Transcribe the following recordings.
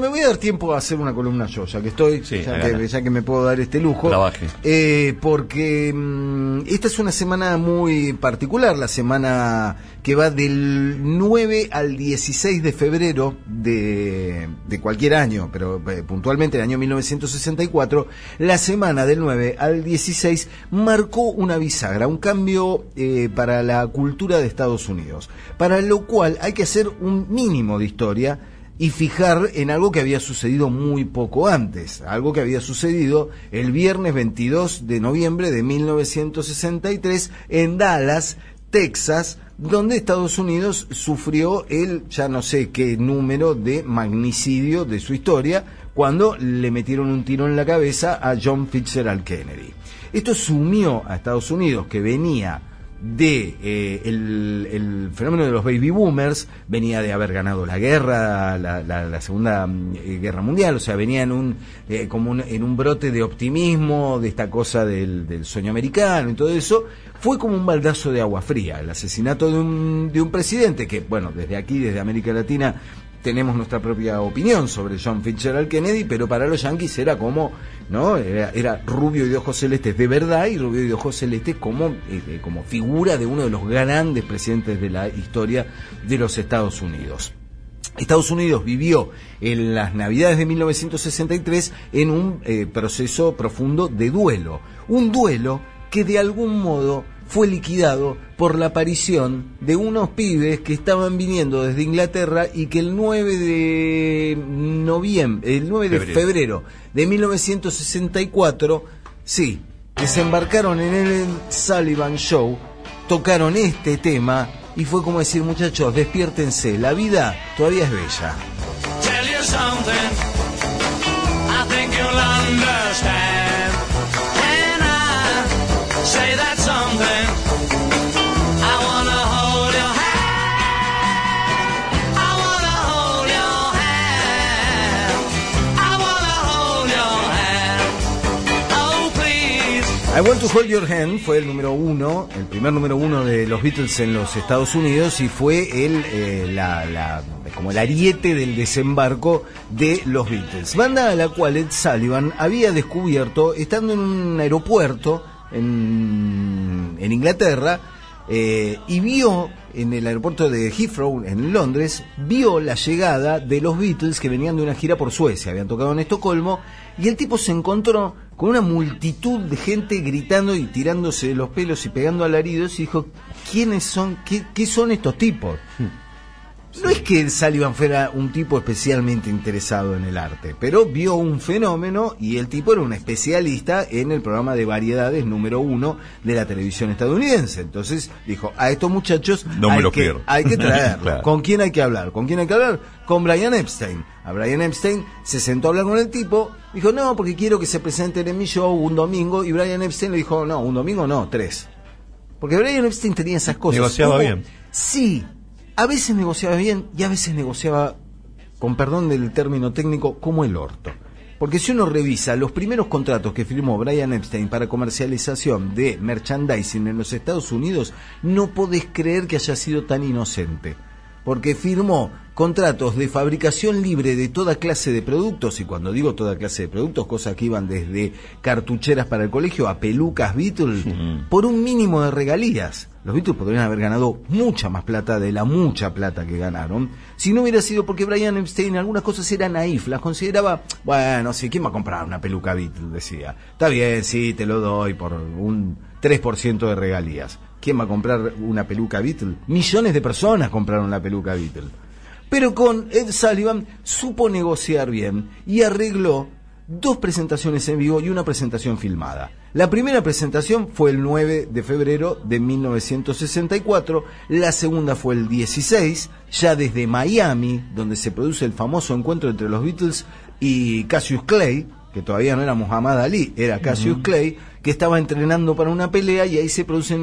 Me voy a dar tiempo a hacer una columna yo, ya que estoy, Sí, ya, que, ya que me puedo dar este lujo. Eh, porque mm, esta es una semana muy particular, la semana que va del 9 al 16 de febrero de, de cualquier año, pero eh, puntualmente el año 1964, la semana del 9 al 16 marcó una bisagra, un cambio eh, para la cultura de Estados Unidos, para lo cual hay que hacer un mínimo de historia y fijar en algo que había sucedido muy poco antes, algo que había sucedido el viernes 22 de noviembre de 1963 en Dallas, Texas, donde Estados Unidos sufrió el ya no sé qué número de magnicidio de su historia cuando le metieron un tiro en la cabeza a John Fitzgerald Kennedy. Esto sumió a Estados Unidos, que venía de eh, el, el fenómeno de los baby boomers venía de haber ganado la guerra la, la- la segunda mm, eh, guerra mundial o sea venía en un eh, como un- en un brote de optimismo de esta cosa del, del sueño americano y todo eso fue como un baldazo de agua fría el asesinato de un, de un presidente que bueno desde aquí desde América Latina tenemos nuestra propia opinión sobre John Fitzgerald Kennedy, pero para los yanquis era como, ¿no? Era, era rubio y de ojos celestes de verdad y rubio y de ojos celestes como, eh, como figura de uno de los grandes presidentes de la historia de los Estados Unidos. Estados Unidos vivió en las Navidades de 1963 en un eh, proceso profundo de duelo. Un duelo que de algún modo fue liquidado por la aparición de unos pibes que estaban viniendo desde Inglaterra y que el 9 de noviembre, el 9 de Febrero. febrero de 1964, sí, desembarcaron en el Sullivan Show, tocaron este tema y fue como decir, muchachos, despiértense, la vida todavía es bella. I Want to Hold Your Hand fue el número uno, el primer número uno de los Beatles en los Estados Unidos y fue el, eh, la, la- como el ariete del desembarco de los Beatles. Banda a la cual Ed Sullivan había descubierto estando en un aeropuerto en, en Inglaterra eh, y vio en el aeropuerto de Heathrow, en Londres, vio la llegada de los Beatles que venían de una gira por Suecia, habían tocado en Estocolmo, y el tipo se encontró con una multitud de gente gritando y tirándose los pelos y pegando alaridos y dijo, ¿quiénes son? ¿Qué, qué son estos tipos? No es que Sullivan fuera un tipo especialmente interesado en el arte, pero vio un fenómeno y el tipo era un especialista en el programa de variedades número uno de la televisión estadounidense. Entonces dijo, a estos muchachos No me hay, lo que, hay que traerlos. Claro. ¿Con quién hay que hablar? ¿Con quién hay que hablar? Con Brian Epstein. A Brian Epstein se sentó a hablar con el tipo, dijo, no, porque quiero que se presenten en mi show un domingo, y Brian Epstein le dijo, no, un domingo no, tres. Porque Brian Epstein tenía esas cosas. Negociaba bien. Sí, a veces negociaba bien y a veces negociaba, con perdón del término técnico, como el orto. Porque si uno revisa los primeros contratos que firmó Brian Epstein para comercialización de merchandising en los Estados Unidos, no podés creer que haya sido tan inocente. Porque firmó contratos de fabricación libre de toda clase de productos, y cuando digo toda clase de productos, cosas que iban desde cartucheras para el colegio a pelucas Beatles, por un mínimo de regalías. Los Beatles podrían haber ganado mucha más plata de la mucha plata que ganaron, si no hubiera sido porque Brian Epstein algunas cosas era naif, las consideraba, bueno, sí, ¿quién va a comprar una peluca Beatles? Decía, está bien, sí, te lo doy por un 3% de regalías. ¿Quién va a comprar una peluca Beatle? Millones de personas compraron la peluca Beatle. Pero con Ed Sullivan supo negociar bien y arregló dos presentaciones en vivo y una presentación filmada. La primera presentación fue el 9 de febrero de 1964, la segunda fue el 16, ya desde Miami, donde se produce el famoso encuentro entre los Beatles y Cassius Clay, que todavía no era Muhammad Ali, era Cassius Clay, que estaba entrenando para una pelea y ahí se produce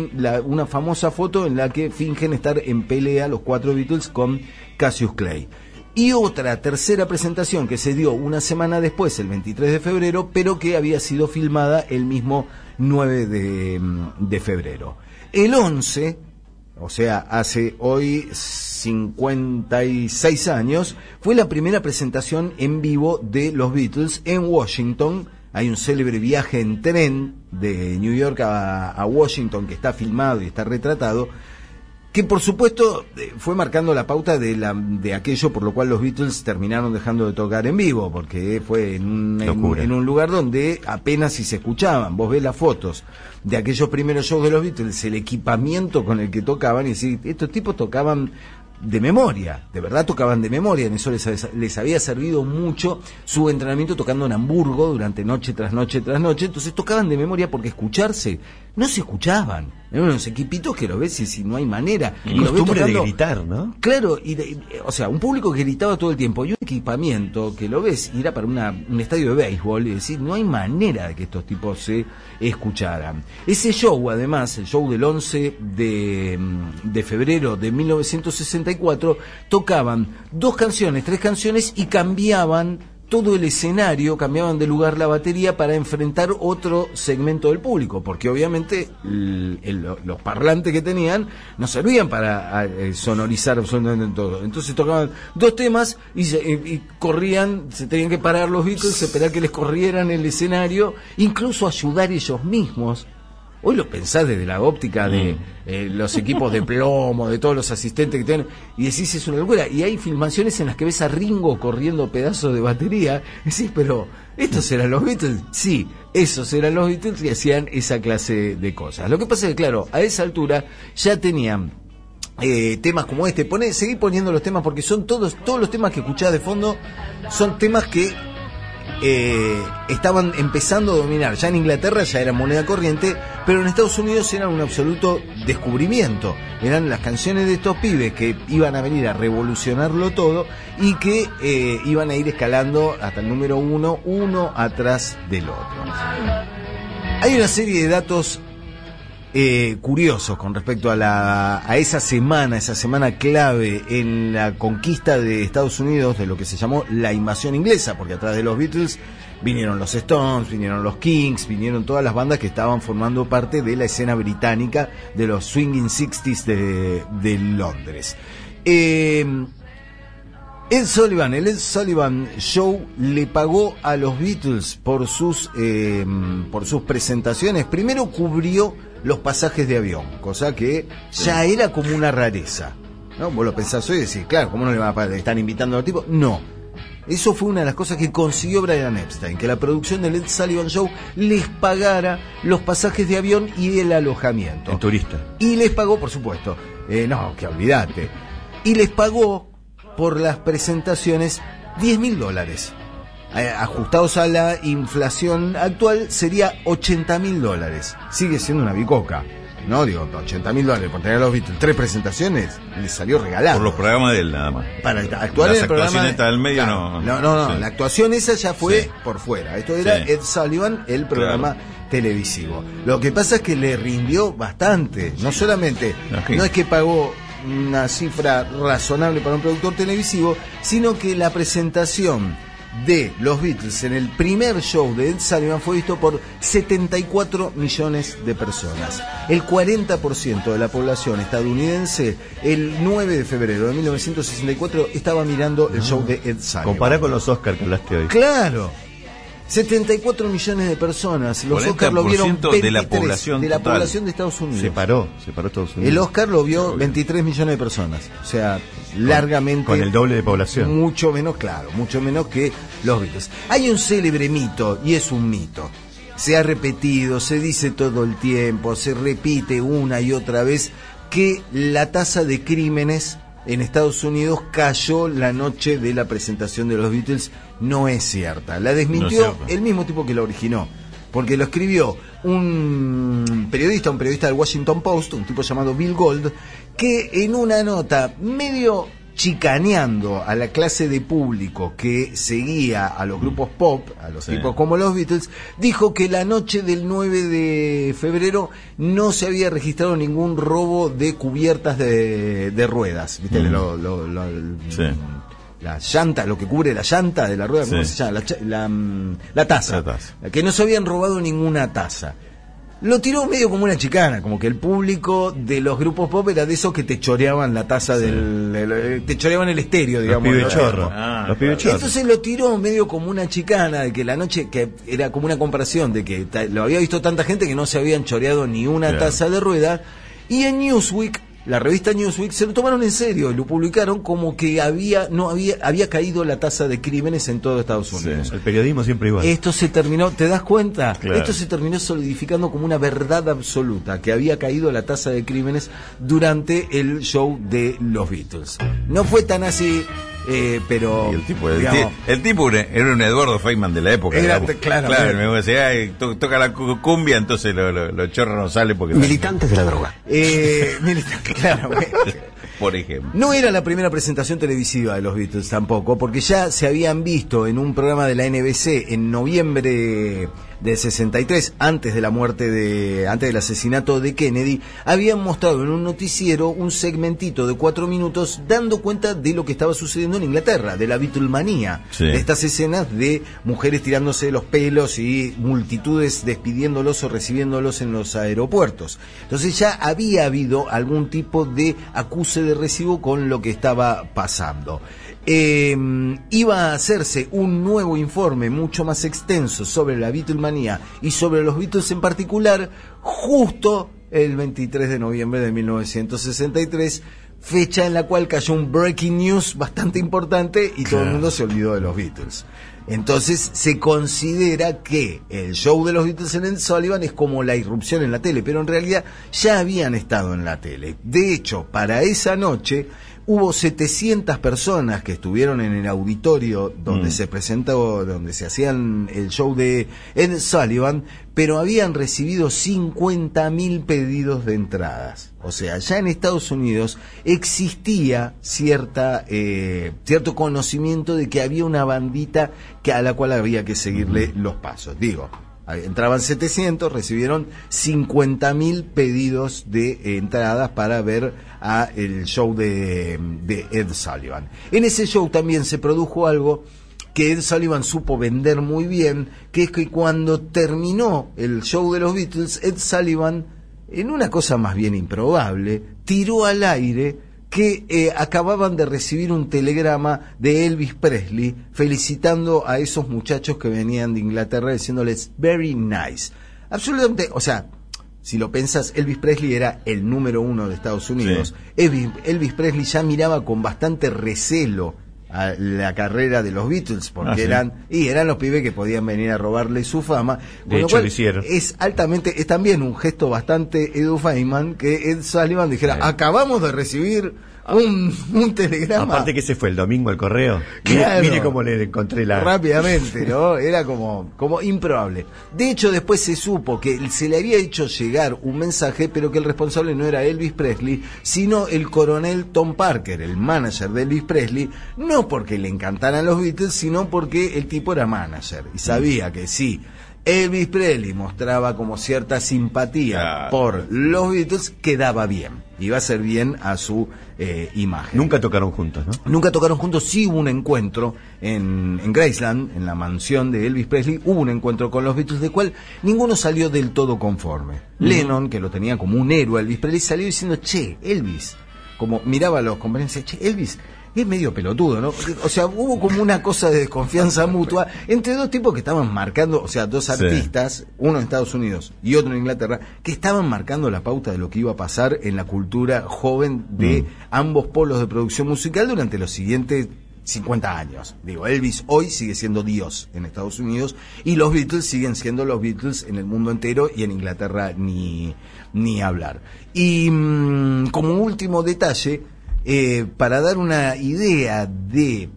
una famosa foto en la que fingen estar en pelea los cuatro Beatles con Cassius Clay. Y otra tercera presentación que se dio una semana después, el 23 de febrero, pero que había sido filmada el mismo 9 de, de febrero. El 11 o sea, hace hoy 56 años, fue la primera presentación en vivo de los Beatles en Washington. Hay un célebre viaje en tren de New York a, a Washington que está filmado y está retratado, que por supuesto eh, fue marcando la pauta de, la, de aquello por lo cual los Beatles terminaron dejando de tocar en vivo, porque fue en un, en- un lugar donde apenas si se escuchaban. Vos ves las fotos de aquellos primeros shows de los Beatles, el equipamiento con el que tocaban, y decís, estos tipos tocaban de memoria, de verdad tocaban de memoria, en eso les, les había servido mucho su entrenamiento tocando en Hamburgo durante noche tras noche tras noche, entonces tocaban de memoria porque escucharse, no se escuchaban, eran unos equipitos que lo ves y si no hay manera. Y Y costumbre de gritar, ¿no? Claro, y de- y, o sea, un público que gritaba todo el tiempo y un equipamiento que lo ves ir a para una, un estadio de béisbol y decir, no hay manera de que estos tipos se escucharan. Ese show, además, el show del 11 de, mm, de febrero de 1964, tocaban dos canciones, tres canciones y cambiaban todo el escenario, cambiaban de lugar la batería para enfrentar otro segmento del público, porque obviamente los parlantes que tenían no servían para eh, sonorizar absolutamente todo. Entonces tocaban dos temas y, se- y corrían, se tenían que parar los Beatles, esperar que les corrieran el escenario, incluso ayudar ellos mismos. Hoy lo pensás desde la óptica de eh, los equipos de plomo, de todos los asistentes que tienen, y decís es una locura. Y hay filmaciones en las que ves a Ringo corriendo pedazos de batería. Decís, pero ¿estos eran los Beatles? Sí, esos eran los Beatles y hacían esa clase de cosas. Lo que pasa es que, claro, a esa altura ya tenían eh, temas como este. Poné, seguí poniendo los temas porque son todos, todos los temas que escuchás de fondo son temas que eh, estaban empezando a dominar. Ya en Inglaterra ya era moneda corriente, pero en Estados Unidos eran un absoluto descubrimiento. Eran las canciones de estos pibes que iban a venir a revolucionarlo todo y que eh, iban a ir escalando hasta el número uno, uno atrás del otro. Hay una serie de datos eh, curiosos con respecto a, la, a esa semana, esa semana clave en la conquista de Estados Unidos de lo que se llamó la invasión inglesa, porque atrás de los Beatles vinieron los Stones, vinieron los Kings, vinieron todas las bandas que estaban formando parte de la escena británica de los Swinging Sixties de, de Londres. Eh, Ed Sullivan, el Ed Sullivan Show le pagó a los Beatles por sus eh, por sus presentaciones. Primero cubrió los pasajes de avión, cosa que ya era como una rareza. ¿no? Vos lo pensás hoy y decís, claro, ¿cómo no le van a pagar? ¿Le están invitando a los tipos? No. Eso fue una de las cosas que consiguió Brian Epstein, que la producción del Ed Sullivan Show les pagara los pasajes de avión y el alojamiento. En turista. Y les pagó, por supuesto, eh, no, que olvídate. Y les pagó por las presentaciones 10 mil dólares. Eh, ajustados a la inflación actual sería 80 mil dólares. Sigue siendo una bicoca. No, digo, 80 mil dólares por tener los Beatles. Tres presentaciones, les salió regalado. Por los programas de él nada más. Para actuar Las en el programa. del medio Claro. no- No, no, no. sí. La actuación esa ya fue Sí. por fuera. Esto era Sí. Ed Sullivan, el programa televisivo. Lo que pasa es que le rindió bastante. No solamente, no es que pagó una cifra razonable para un productor televisivo, sino que la presentación de los Beatles en el primer show de Ed Sullivan fue visto por 74 millones de personas. El 40% de la población estadounidense el 9 de febrero de 1964 estaba mirando el show de Ed Sullivan. Compará con los Oscars que hablaste hoy. Claro. 74 millones de personas. Los Oscars lo vieron 40% de la 23, población de la total. población de Estados Unidos. Se paró, se paró Estados Unidos. El Oscar lo vio Obvio. 23 millones de personas. O sea, largamente. con el doble de población. Mucho menos, claro, mucho menos que los Beatles. Hay un célebre mito, y es un mito. Se ha repetido, se dice todo el tiempo, se repite una y otra vez que la tasa de crímenes en Estados Unidos cayó la noche de la presentación de los Beatles. No es cierta. La desmintió No el mismo tipo que la originó. Porque lo escribió un periodista, un periodista del Washington Post, un tipo llamado Bill Gold, que en una nota medio chicaneando a la clase de público que seguía a los grupos pop, a los Sí. tipos como los Beatles, dijo que la noche del 9 de febrero no se había registrado ningún robo de cubiertas de, de ruedas. ¿Viste? Mm. Lo- lo- lo- el- Sí. la llanta, lo que cubre la llanta de la rueda, ¿cómo Sí. se llama? La, cha- la, mm, la taza. La taza. Que no se habían robado ninguna taza. Lo tiró medio como una chicana, como que el público de los grupos pop era de esos que te choreaban la taza del, el- te choreaban el estéreo, digamos. Ah, Los pibes chorro. Entonces lo tiró medio como una chicana, de que la noche, que era como una comparación, de que lo había visto tanta gente que no se habían choreado ni una Claro. taza de rueda, y en Newsweek, la revista Newsweek, se lo tomaron en serio y lo publicaron como que había, no había, había caído la tasa de crímenes en todo Estados Unidos. El periodismo siempre igual. Esto se terminó, ¿te das cuenta? Claro. Esto se terminó solidificando como una verdad absoluta, que había caído la tasa de crímenes durante el show de los Beatles. No fue tan así, eh, pero... Y el tipo, el, digamos, ti- el tipo era un Eduardo Feynman de la época. Era- claro, claro. me decía, "Ay, to- toca la cu- cumbia, entonces lo, lo, lo chorro no sale porque... Militantes de la droga. eh, milita- claro, Por ejemplo. No era la primera presentación televisiva de los Beatles tampoco, porque ya se habían visto en un programa de la NBC en noviembre del 63, antes de la muerte de, antes del asesinato de Kennedy, habían mostrado en un noticiero un segmentito de cuatro minutos dando cuenta de lo que estaba sucediendo en Inglaterra, de la Beatlemanía, Sí. de estas escenas de mujeres tirándose los pelos y multitudes despidiéndolos o recibiéndolos en los aeropuertos. Entonces ya había habido algún tipo de acuse de recibo con lo que estaba pasando. Eh, iba a hacerse un nuevo informe mucho más extenso sobre la Beatlemanía y sobre los Beatles en particular, justo el 23 de noviembre de 1963, fecha en la cual cayó un breaking news bastante importante y todo el mundo se olvidó de los Beatles. Entonces se considera que el show de los Beatles en el Sullivan es como la irrupción en la tele, pero en realidad ya habían estado en la tele. De hecho, para esa noche hubo 700 personas que estuvieron en el auditorio donde Mm. se presentó, donde se hacían el show de Ed Sullivan, pero habían recibido 50.000 pedidos de entradas. O sea, ya en Estados Unidos existía cierta, eh, cierto conocimiento de que había una bandita que a la cual había que seguirle los pasos. Digo, entraban 700, recibieron 50.000 pedidos de entradas para ver a el show de, de Ed Sullivan. En ese show también se produjo algo que Ed Sullivan supo vender muy bien, que es que cuando terminó el show de los Beatles, Ed Sullivan, en una cosa más bien improbable, tiró al aire que eh, acababan de recibir un telegrama de Elvis Presley felicitando a esos muchachos que venían de Inglaterra diciéndoles very nice. Absolutamente, o sea, si lo pensás, Elvis Presley era el número uno de Estados Unidos. Elvis, Elvis Presley ya miraba con bastante recelo a la carrera de los Beatles porque Ah, sí. eran y eran los pibes que podían venir a robarle su fama De con lo hecho, cual lo hicieron. es altamente es también un gesto bastante Edu Feynman que Ed Sullivan dijera Sí. acabamos de recibir un, un telegrama Aparte que ese fue el domingo al correo. Mire, cómo le encontré la... rápidamente, ¿no? Era como, como improbable. De hecho, después se supo que se le había hecho llegar un mensaje, pero que el responsable no era Elvis Presley, sino el coronel Tom Parker, el manager de Elvis Presley, no porque le encantaran los Beatles, sino porque el tipo era manager y sabía que sí. Elvis Presley mostraba como cierta simpatía Claro. por los Beatles, quedaba bien, iba a ser bien a su eh, imagen. Nunca tocaron juntos, ¿no? Nunca tocaron juntos, sí hubo un encuentro en, en Graceland, en la mansión de Elvis Presley, hubo un encuentro con los Beatles, de cual ninguno salió del todo conforme. Lennon, que lo tenía como un héroe, Elvis Presley salió diciendo, che, Elvis, como miraba a los compañeros y decía, che, Elvis es medio pelotudo, ¿no? O sea, hubo como una cosa de desconfianza mutua entre dos tipos que estaban marcando, o sea, dos Sí. artistas, uno en Estados Unidos y otro en Inglaterra, que estaban marcando la pauta de lo que iba a pasar en la cultura joven de Mm. ambos polos de producción musical durante los siguientes 50 años. Digo, Elvis hoy sigue siendo Dios en Estados Unidos y los Beatles siguen siendo los Beatles en el mundo entero y en Inglaterra ni, ni hablar. Y mm, como último detalle, eh, para dar una idea de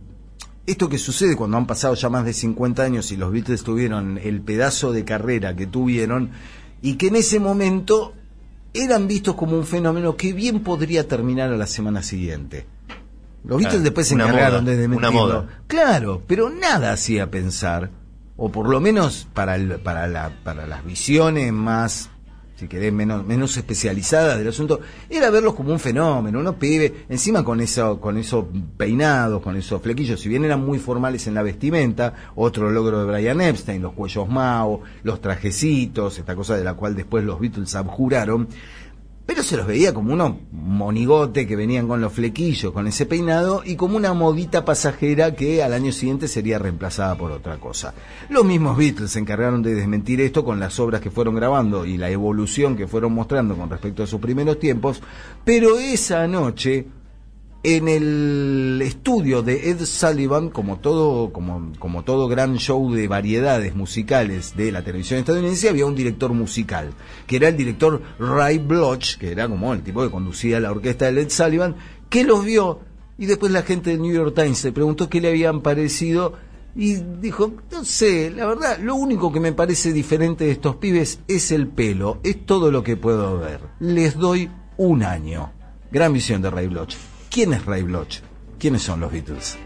esto que sucede cuando han pasado ya más de 50 años y los Beatles tuvieron el pedazo de carrera que tuvieron y que en ese momento eran vistos como un fenómeno que bien podría terminar a la semana siguiente. Los Beatles después se encargaron moda, de una moda. Claro, pero nada hacía pensar, o por lo menos para, el- para, la, para las visiones más si querés, menos, menos especializada del asunto, era verlos como un fenómeno, unos pibes, encima con eso, con esos peinados, con esos flequillos, si bien eran muy formales en la vestimenta, otro logro de Brian Epstein, los cuellos Mao, los trajecitos, esta cosa de la cual después los Beatles abjuraron, pero se los veía como unos monigote que venían con los flequillos, con ese peinado, y como una modita pasajera que al año siguiente sería reemplazada por otra cosa. Los mismos Beatles se encargaron de desmentir esto con las obras que fueron grabando y la evolución que fueron mostrando con respecto a sus primeros tiempos, pero esa noche en el estudio de Ed Sullivan, como todo, como, todo gran show de variedades musicales de la televisión estadounidense, había un director musical, que era el director Ray Bloch, que era como el tipo que conducía la orquesta de Ed Sullivan, que los vio y después la gente del New York Times le preguntó qué le habían parecido y dijo, no sé, la verdad, lo único que me parece diferente de estos pibes es el pelo, es todo lo que puedo ver. Les doy un año. Gran visión de Ray Bloch. ¿Quién es Ray Bloch? ¿Quiénes son los Beatles?